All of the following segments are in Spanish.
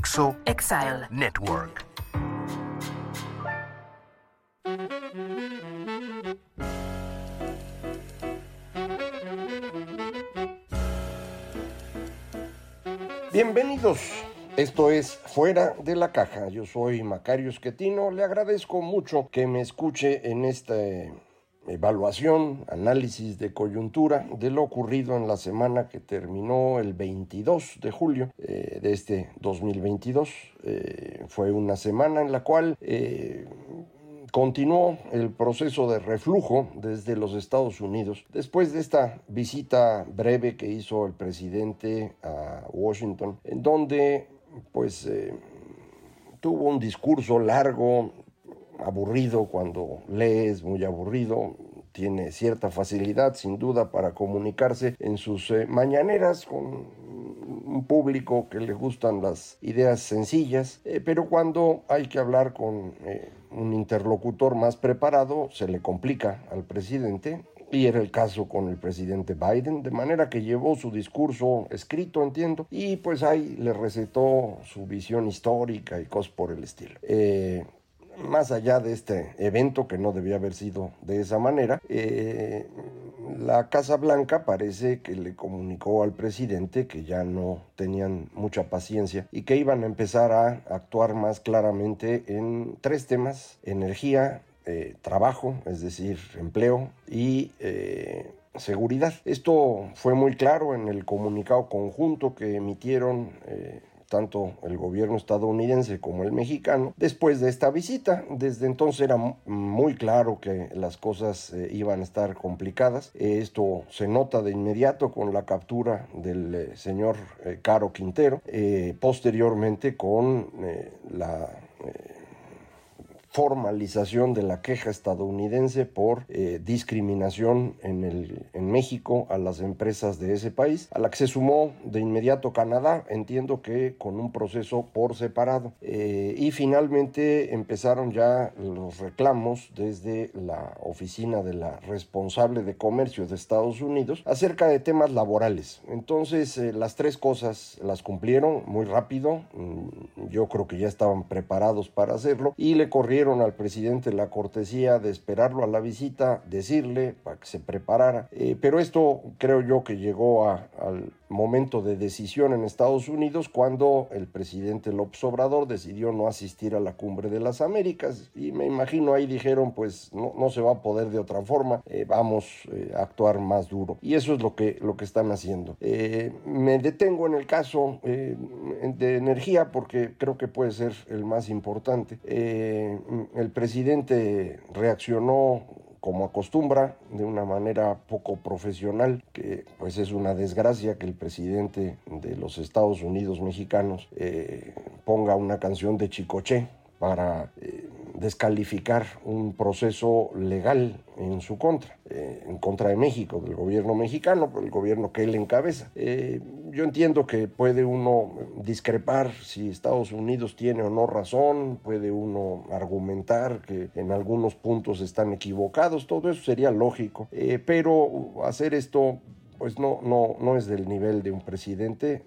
Dixo Exile. Network. Bienvenidos. Esto es Fuera de la Caja. Yo soy Macario Esquetino. Le agradezco mucho que me escuche en esta eh, evaluación, análisis de coyuntura de lo ocurrido en la semana que terminó el 22 de julio eh, de este 2022. Eh, fue una semana en la cual eh, continuó el proceso de reflujo desde los Estados Unidos después de esta visita breve que hizo el presidente a Washington, en donde pues tuvo un discurso largo, aburrido cuando lees, muy aburrido, tiene cierta facilidad sin duda para comunicarse en sus eh, mañaneras con un público que le gustan las ideas sencillas, eh, pero cuando hay que hablar con eh, un interlocutor más preparado se le complica al presidente y era el caso con el presidente Biden, de manera que llevó su discurso escrito, entiendo, y pues ahí le recetó su visión histórica y cosas por el estilo. Más allá de este evento que no debía haber sido de esa manera, eh, la Casa Blanca parece que le comunicó al presidente que ya no tenían mucha paciencia y que iban a empezar a actuar más claramente en tres temas, energía, eh, trabajo, es decir, empleo y... Eh, seguridad. Esto fue muy claro en el comunicado conjunto que emitieron eh, tanto el gobierno estadounidense como el mexicano, después de esta visita. Desde entonces era muy claro que las cosas eh, iban a estar complicadas. Esto se nota de inmediato con la captura del eh, señor eh, Caro Quintero, posteriormente con la formalización de la queja estadounidense por discriminación en, el, en México a las empresas de ese país, a la que se sumó de inmediato Canadá, entiendo que con un proceso por separado. Eh, y finalmente empezaron ya los reclamos desde la oficina de la responsable de comercio de Estados Unidos acerca de temas laborales. Entonces eh, las tres cosas las cumplieron muy rápido, mm, yo creo que ya estaban preparados para hacerlo y le corrieron al presidente la cortesía de esperarlo a la visita, decirle para que se preparara. Eh, pero esto creo yo que llegó a, al momento de decisión en Estados Unidos cuando el presidente López Obrador decidió no asistir a la cumbre de las Américas y me imagino ahí dijeron pues no, no se va a poder de otra forma, eh, vamos eh, a actuar más duro. Y eso es lo que, lo que están haciendo. Eh, me detengo en el caso eh, de energía porque creo que puede ser el más importante. Eh, el presidente reaccionó como acostumbra, de una manera poco profesional, que pues es una desgracia que el presidente de los Estados Unidos mexicanos eh, ponga una canción de Chicoche para eh, descalificar un proceso legal en su contra, eh, en contra de México, del gobierno mexicano, el gobierno que él encabeza. Yo entiendo que puede uno discrepar si Estados Unidos tiene o no razón, puede uno argumentar que en algunos puntos están equivocados, todo eso sería lógico, eh, pero hacer esto pues no, no, no es del nivel de un presidente,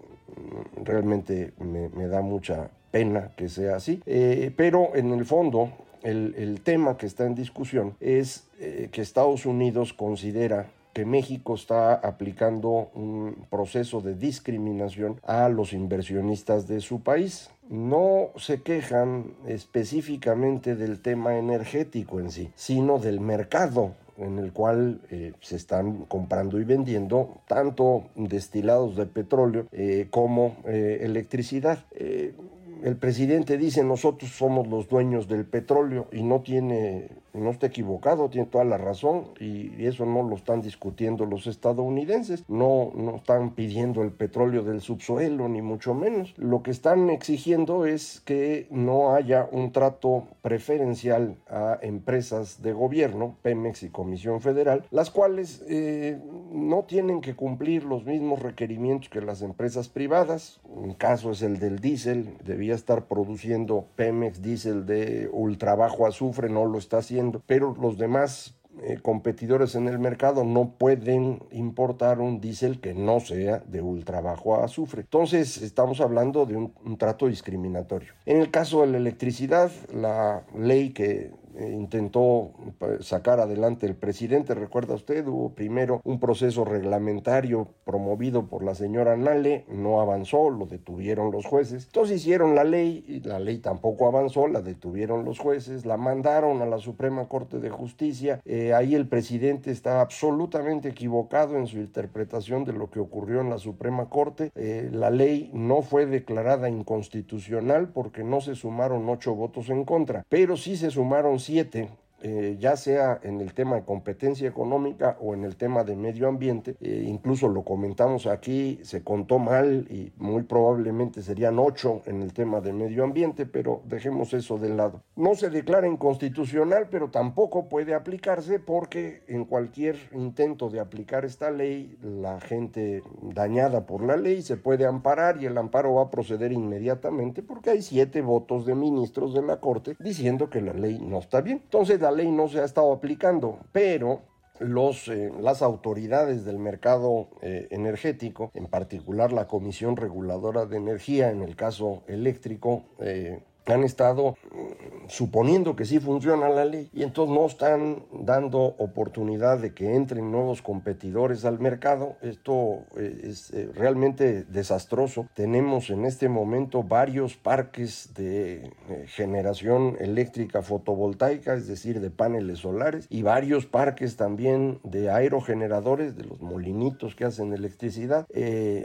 realmente me, da mucha pena que sea así, eh, pero en el fondo el, el, tema que está en discusión es eh, que Estados Unidos considera que México está aplicando un proceso de discriminación a los inversionistas de su país. No se quejan específicamente del tema energético en sí, sino del mercado en el cual eh, se están comprando y vendiendo tanto destilados de petróleo eh, como eh, electricidad. el presidente dice nosotros somos los dueños del petróleo y no tiene no está equivocado, tiene toda la razón y eso no lo están discutiendo los estadounidenses, no, no están pidiendo el petróleo del subsuelo ni mucho menos, lo que están exigiendo es que no haya un trato preferencial a empresas de gobierno, Pemex y Comisión Federal, las cuales eh, no tienen que cumplir los mismos requerimientos que las empresas privadas, un caso es el del diésel, debía estar produciendo Pemex diésel de ultra bajo azufre, no lo está haciendo, pero los demás eh, competidores en el mercado no pueden importar un diésel que no sea de ultra bajo azufre. Entonces estamos hablando de un trato discriminatorio. En el caso de la electricidad, la ley que intentó pues, sacar adelante el presidente. Recuerda usted, hubo primero un proceso reglamentario promovido por la señora Nale, no avanzó, lo detuvieron los jueces. Entonces hicieron la ley y la ley tampoco avanzó, la detuvieron los jueces, la mandaron a la Suprema Corte de Justicia. Eh, ahí el presidente está absolutamente equivocado en su interpretación de lo que ocurrió en la Suprema Corte. Eh, la ley no fue declarada inconstitucional porque no se sumaron ocho votos en contra, pero sí se sumaron siete eh, ya sea en el tema de competencia económica o en el tema de medio ambiente. Eh, incluso lo comentamos aquí, se contó mal y muy probablemente serían ocho en el tema de medio ambiente, pero dejemos eso de lado. No se declara inconstitucional, pero tampoco puede aplicarse porque en cualquier intento de aplicar esta ley, la gente dañada por la ley se puede amparar y el amparo va a proceder inmediatamente porque hay siete votos de ministros de la Corte diciendo que la ley no está bien. Entonces, la ley no se ha estado aplicando, pero los, eh, las autoridades del mercado eh, energético, en particular la Comisión Reguladora de Energía, en el caso eléctrico, eh, han estado mm, suponiendo que sí funciona la ley y entonces no están dando oportunidad de que entren nuevos competidores al mercado. Esto eh, es eh, realmente desastroso. Tenemos en este momento varios parques de eh, generación eléctrica fotovoltaica, es decir, de paneles solares, y varios parques también de aerogeneradores, de los molinitos que hacen electricidad.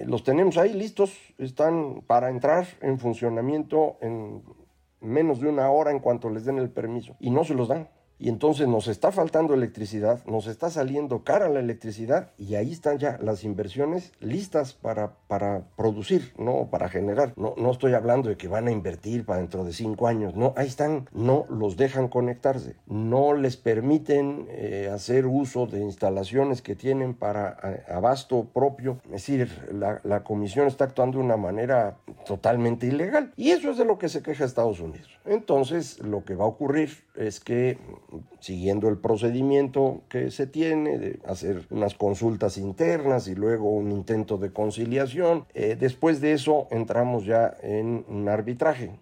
los tenemos ahí listos, están para entrar en funcionamiento en menos de una hora en cuanto les den el permiso. Y no se los dan y entonces nos está faltando electricidad, nos está saliendo cara la electricidad y ahí están ya las inversiones listas para, para producir, no para generar. No, no estoy hablando de que van a invertir para dentro de cinco años, no, ahí están, no los dejan conectarse, no les permiten eh, hacer uso de instalaciones que tienen para eh, abasto propio, es decir, la, la comisión está actuando de una manera totalmente ilegal y eso es de lo que se queja Estados Unidos. Entonces, lo que va a ocurrir es que siguiendo el procedimiento que se tiene de hacer unas consultas internas y luego un intento de conciliación. Eh, después de eso entramos ya en un arbitraje,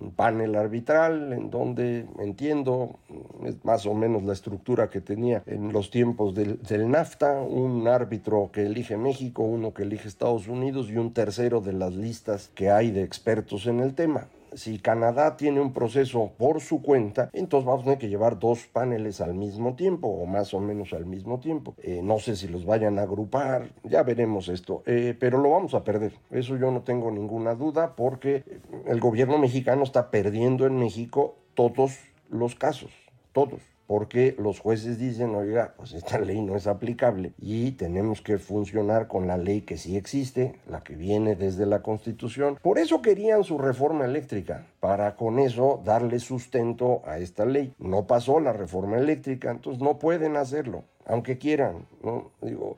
un panel arbitral en donde entiendo es más o menos la estructura que tenía en los tiempos del, del, NAFTA, un árbitro que elige México, uno que elige Estados Unidos y un tercero de las listas que hay de expertos en el tema si Canadá tiene un proceso por su cuenta, entonces vamos a tener que llevar dos paneles al mismo tiempo o más o menos al mismo tiempo. Eh, no sé si los vayan a agrupar, ya veremos esto, eh, pero lo vamos a perder. Eso yo no tengo ninguna duda porque el gobierno mexicano está perdiendo en México todos los casos, todos porque los jueces dicen, oiga, pues esta ley no es aplicable y tenemos que funcionar con la ley que sí existe, la que viene desde la Constitución. Por eso querían su reforma eléctrica, para con eso darle sustento a esta ley. No pasó la reforma eléctrica, entonces no pueden hacerlo aunque quieran,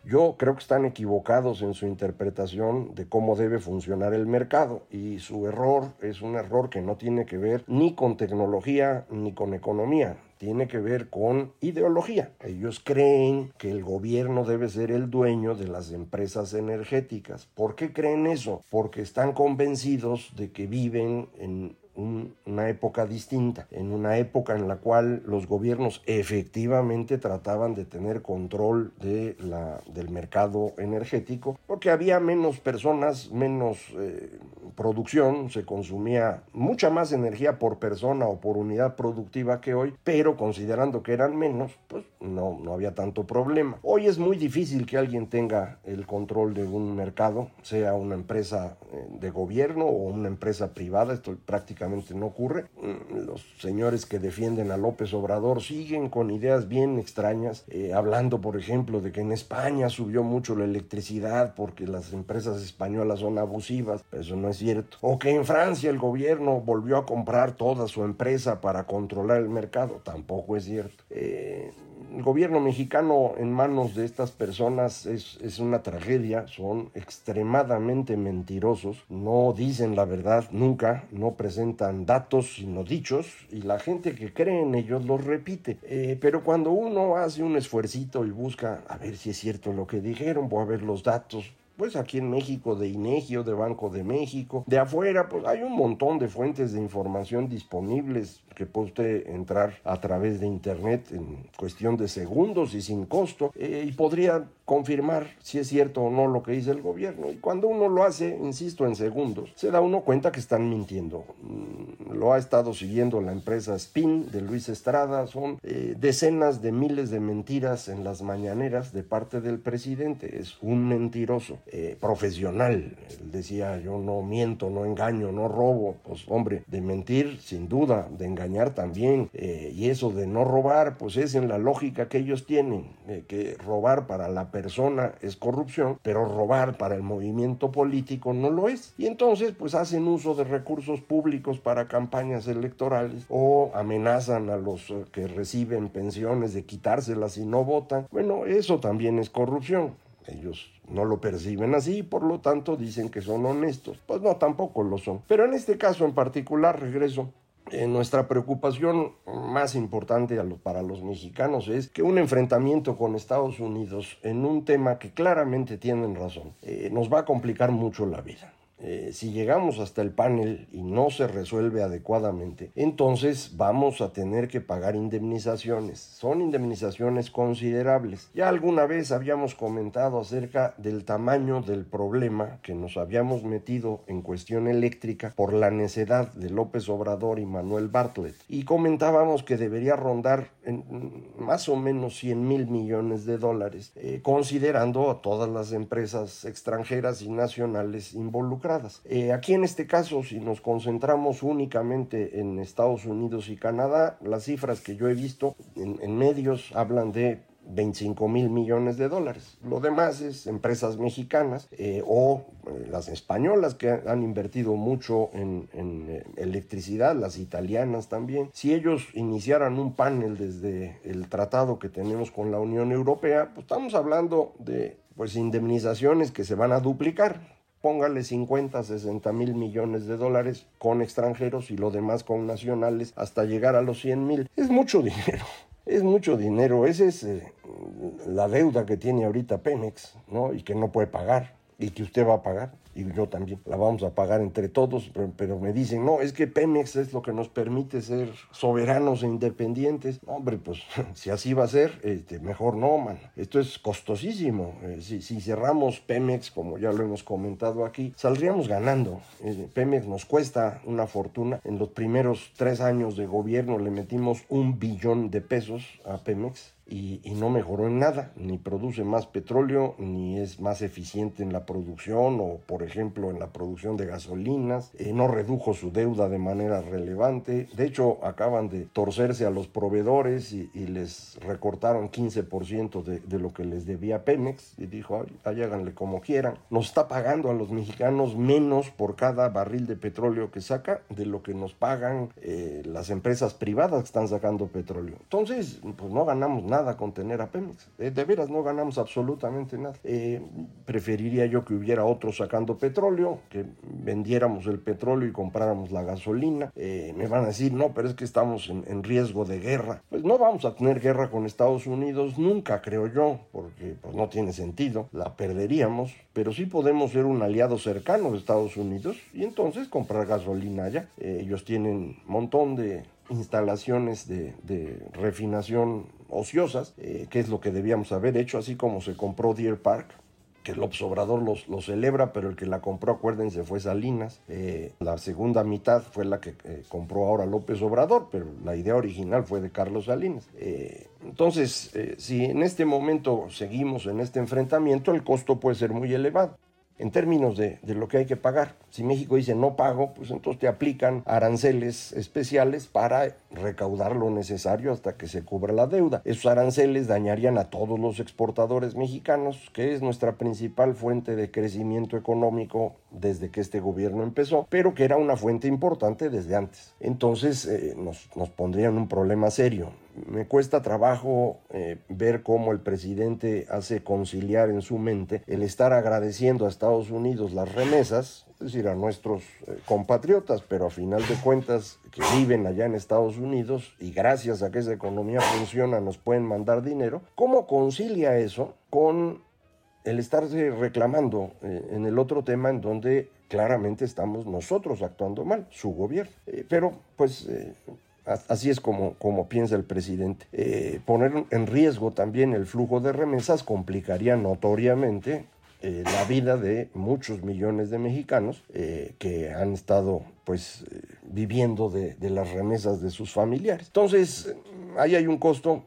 yo creo que están equivocados en su interpretación de cómo debe funcionar el mercado y su error es un error que no tiene que ver ni con tecnología ni con economía, tiene que ver con ideología. Ellos creen que el gobierno debe ser el dueño de las empresas energéticas. ¿Por qué creen eso? Porque están convencidos de que viven en una época distinta, en una época en la cual los gobiernos efectivamente trataban de tener control de la, del mercado energético, porque había menos personas, menos eh, producción, se consumía mucha más energía por persona o por unidad productiva que hoy, pero considerando que eran menos, pues no, no había tanto problema. Hoy es muy difícil que alguien tenga el control de un mercado, sea una empresa eh, de gobierno o una empresa privada, estoy prácticamente no ocurre. Mm, los señores que defienden a López Obrador siguen con ideas bien extrañas, eh, hablando, por ejemplo, de que en España subió mucho la electricidad porque las empresas españolas son abusivas. Eso no es cierto. O que en Francia el gobierno volvió a comprar toda su empresa para controlar el mercado. Tampoco es cierto. Eh, el gobierno mexicano en manos de estas personas es, es, una tragedia, son extremadamente mentirosos, no dicen la verdad nunca, no presentan datos sino dichos y la gente que cree en ellos los repite. Eh, pero cuando uno hace un esfuercito y busca a ver si es cierto lo que dijeron, voy a ver los datos, pues aquí en México de INEGI o de Banco de México, de afuera, pues hay un montón de fuentes de información disponibles que puede usted entrar a través de internet en cuestión de segundos y sin costo eh, y podría confirmar si es cierto o no lo que dice el gobierno. Y cuando uno lo hace, insisto, en segundos, se da uno cuenta que están mintiendo. Mm, lo ha estado siguiendo la empresa Spin de Luis Estrada, son eh, decenas de miles de mentiras en las mañaneras de parte del presidente. Es un mentiroso. Eh, profesional. Él decía, yo no miento, no engaño, no robo. Pues hombre, de mentir sin duda, de engañar también. Eh, y eso de no robar, pues es en la lógica que ellos tienen, que robar para la persona es corrupción, pero robar para el movimiento político no lo es. Y entonces, pues hacen uso de recursos públicos para campañas electorales o amenazan a los eh, que reciben pensiones de quitárselas si no votan. Bueno, eso también es corrupción. Ellos no lo perciben así, por lo tanto dicen que son honestos. Pues no, tampoco lo son. Pero en este caso en particular, regreso, eh, nuestra preocupación más importante para los mexicanos es que un enfrentamiento con Estados Unidos en un tema que claramente tienen razón eh, nos va a complicar mucho la vida. Eh, si llegamos hasta el panel y no se resuelve adecuadamente, entonces vamos a tener que pagar indemnizaciones. Son indemnizaciones considerables. Ya alguna vez habíamos comentado acerca del tamaño del problema que nos habíamos metido en cuestión eléctrica por la necedad de López Obrador y Manuel Bartlett. Y comentábamos que debería rondar en más o menos 100 mil millones de dólares, eh, considerando a todas las empresas extranjeras y nacionales involucradas eh, aquí en este caso, si nos concentramos únicamente en Estados Unidos y Canadá, las cifras que yo he visto en, medios hablan de 25 mil millones de dólares. Lo demás es empresas mexicanas eh, o eh, las españolas que han invertido mucho en, en, electricidad, las italianas también. Si ellos iniciaran un panel desde el tratado que tenemos con la Unión Europea, pues estamos hablando de pues indemnizaciones que se van a duplicar póngale 50, 60 mil millones de dólares con extranjeros y lo demás con nacionales hasta llegar a los 100 mil. Es mucho dinero. Es mucho dinero, esa es eh, la deuda que tiene ahorita Pemex, ¿no? Y que no puede pagar y que usted va a pagar y yo también la vamos a pagar entre todos, pero, me dicen, no, es que Pemex es lo que nos permite ser soberanos e independientes. Hombre, pues si así va a ser, este, mejor no, man. Esto es costosísimo. Eh, si, cerramos Pemex, como ya lo hemos comentado aquí, saldríamos ganando. Eh, Pemex nos cuesta una fortuna. En los primeros tres años de gobierno le metimos un billón de pesos a Pemex y, no mejoró en nada, ni produce más petróleo, ni es más eficiente en la producción o, por ejemplo, en la producción de gasolinas, eh, no redujo su deuda de manera relevante, de hecho acaban de torcerse a los proveedores y, les recortaron 15% de, de, lo que les debía Pemex y dijo, ay, háganle como quieran, nos está pagando a los mexicanos menos por cada barril de petróleo que saca de lo que nos pagan eh, las empresas privadas que están sacando petróleo. Entonces, pues no ganamos nada con tener a Pemex. Eh, de veras no ganamos absolutamente nada. Preferiría yo que hubiera otro sacando petróleo, que vendiéramos el petróleo y compráramos la gasolina. Eh, me van a decir, no, pero es que estamos en, riesgo de guerra. Pues no vamos a tener guerra con Estados Unidos nunca, creo yo, porque pues, no tiene sentido. La perderíamos, pero sí podemos ser un aliado cercano de Estados Unidos y entonces comprar gasolina allá. ellos tienen un montón de instalaciones de, de refinación ociosas, eh, que es lo que debíamos haber hecho, así como se compró Deer Park, que el Obrador los, lo celebra, pero el que la compró, acuérdense, fue Salinas. Eh, la segunda mitad fue la que eh, compró ahora López Obrador, pero la idea original fue de Carlos Salinas. entonces, si en este momento seguimos en este enfrentamiento, el costo puede ser muy elevado. En términos de, lo que hay que pagar. Si México dice no pago, pues entonces te aplican aranceles especiales para recaudar lo necesario hasta que se cubra la deuda. Esos aranceles dañarían a todos los exportadores mexicanos, que es nuestra principal fuente de crecimiento económico desde que este gobierno empezó, pero que era una fuente importante desde antes. Entonces eh, nos, nos pondrían un problema serio me cuesta trabajo eh, ver cómo el presidente hace conciliar en su mente el estar agradeciendo a Estados Unidos las remesas, es decir, a nuestros eh, compatriotas, pero a final de cuentas que viven allá en Estados Unidos y gracias a que esa economía funciona nos pueden mandar dinero, ¿cómo concilia eso con el estarse reclamando eh, en el otro tema en donde claramente estamos nosotros actuando mal, su gobierno. pero pues Así es como, como piensa el presidente. Eh, poner en riesgo también el flujo de remesas complicaría notoriamente eh, la vida de muchos millones de mexicanos eh, que han estado pues viviendo de, de, las remesas de sus familiares. Entonces, ahí hay un costo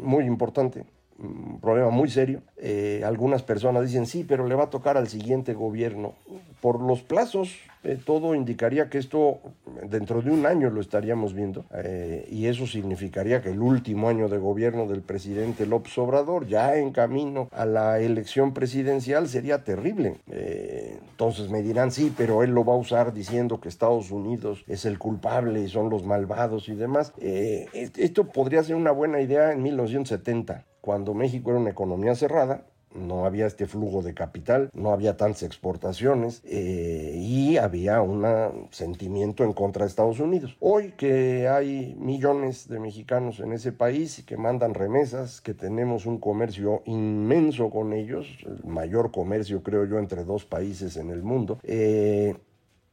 muy importante un problema muy serio. Eh, algunas personas dicen, sí, pero le va a tocar al siguiente gobierno. Por los plazos, eh, todo indicaría que esto dentro de un año lo estaríamos viendo. Eh, y eso significaría que el último año de gobierno del presidente López Obrador, ya en camino a la elección presidencial, sería terrible. entonces me dirán, sí, pero él lo va a usar diciendo que Estados Unidos es el culpable y son los malvados y demás. esto podría ser una buena idea en 1970 cuando México era una economía cerrada, no había este flujo de capital, no había tantas exportaciones eh, y había un sentimiento en contra de Estados Unidos. Hoy que hay millones de mexicanos en ese país y que mandan remesas, que tenemos un comercio inmenso con ellos, el mayor comercio creo yo entre dos países en el mundo, eh,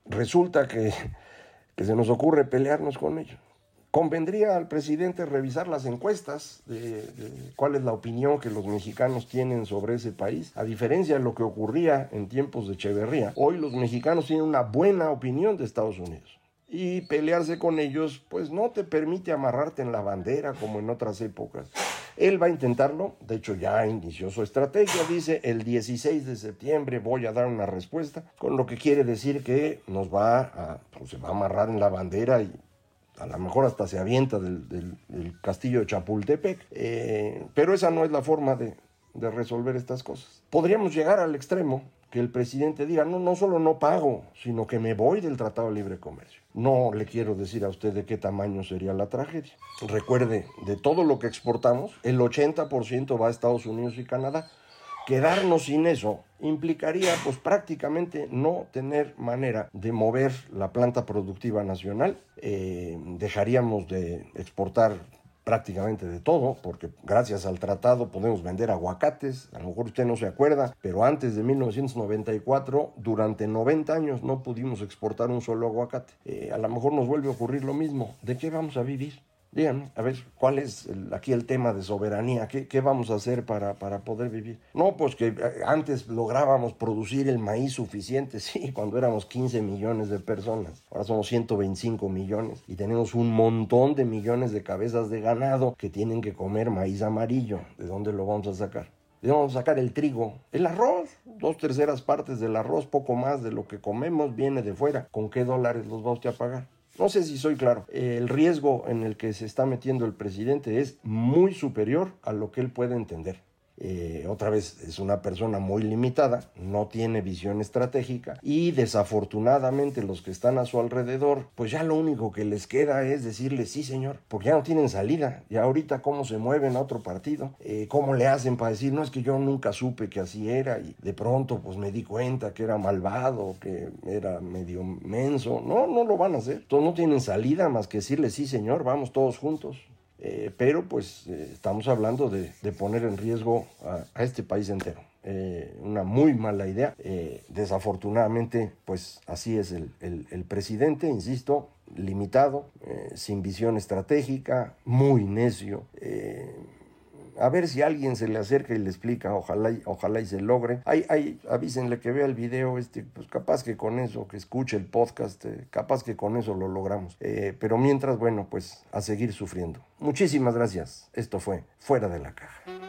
resulta que, que se nos ocurre pelearnos con ellos convendría al presidente revisar las encuestas de, cuál es la opinión que los mexicanos tienen sobre ese país. A diferencia de lo que ocurría en tiempos de Echeverría, hoy los mexicanos tienen una buena opinión de Estados Unidos. Y pelearse con ellos, pues no te permite amarrarte en la bandera como en otras épocas. Él va a intentarlo, de hecho ya inició su estrategia, dice el 16 de septiembre voy a dar una respuesta, con lo que quiere decir que nos va a, pues, se va a amarrar en la bandera y a lo mejor hasta se avienta del, castillo de Chapultepec, eh, pero esa no es la forma de, resolver estas cosas. Podríamos llegar al extremo que el presidente diga, no, no solo no pago, sino que me voy del Tratado de Libre Comercio. No le quiero decir a usted de qué tamaño sería la tragedia. Recuerde, de todo lo que exportamos, el 80% va a Estados Unidos y Canadá. Quedarnos sin eso implicaría pues prácticamente no tener manera de mover la planta productiva nacional. Eh, dejaríamos de exportar prácticamente de todo, porque gracias al tratado podemos vender aguacates, a lo mejor usted no se acuerda, pero antes de 1994, durante 90 años no pudimos exportar un solo aguacate. Eh, a lo mejor nos vuelve a ocurrir lo mismo. ¿De qué vamos a vivir? Díganme, a ver, ¿cuál es aquí el tema de soberanía? ¿Qué, ¿Qué, vamos a hacer para, para poder vivir? No, pues que eh, antes lográbamos producir el maíz suficiente, sí, cuando éramos 15 millones de personas. Ahora somos 125 millones y tenemos un montón de millones de cabezas de ganado que tienen que comer maíz amarillo. ¿De dónde lo vamos a sacar? ¿De dónde vamos a sacar el trigo? El arroz, dos terceras partes del arroz, poco más de lo que comemos viene de fuera. ¿Con qué dólares los vamos a pagar? No sé si soy claro. El riesgo en el que se está metiendo el presidente es muy superior a lo que él puede entender. Eh, otra vez es una persona muy limitada, no tiene visión estratégica y desafortunadamente los que están a su alrededor, pues ya lo único que les queda es decirle sí señor, porque ya no tienen salida. Y ahorita cómo se mueven a otro partido, eh, cómo le hacen para decir, no es que yo nunca supe que así era y de pronto pues me di cuenta que era malvado, que era medio menso. No, no lo van a hacer. Entonces no tienen salida más que decirle sí señor, vamos todos juntos. Eh, pero pues eh, estamos hablando de, poner en riesgo a, este país entero. Eh, una muy mala idea. desafortunadamente, pues así es el, el presidente, insisto, limitado, sin visión estratégica, muy necio a ver si alguien se le acerca y le explica, ojalá, ojalá y se logre. Hay, hay, avísenle que vea el video, este, pues capaz que con eso, que escuche el podcast, eh, capaz que con eso lo logramos. Eh, pero mientras, bueno, pues a seguir sufriendo. Muchísimas gracias. Esto fue Fuera de la Caja.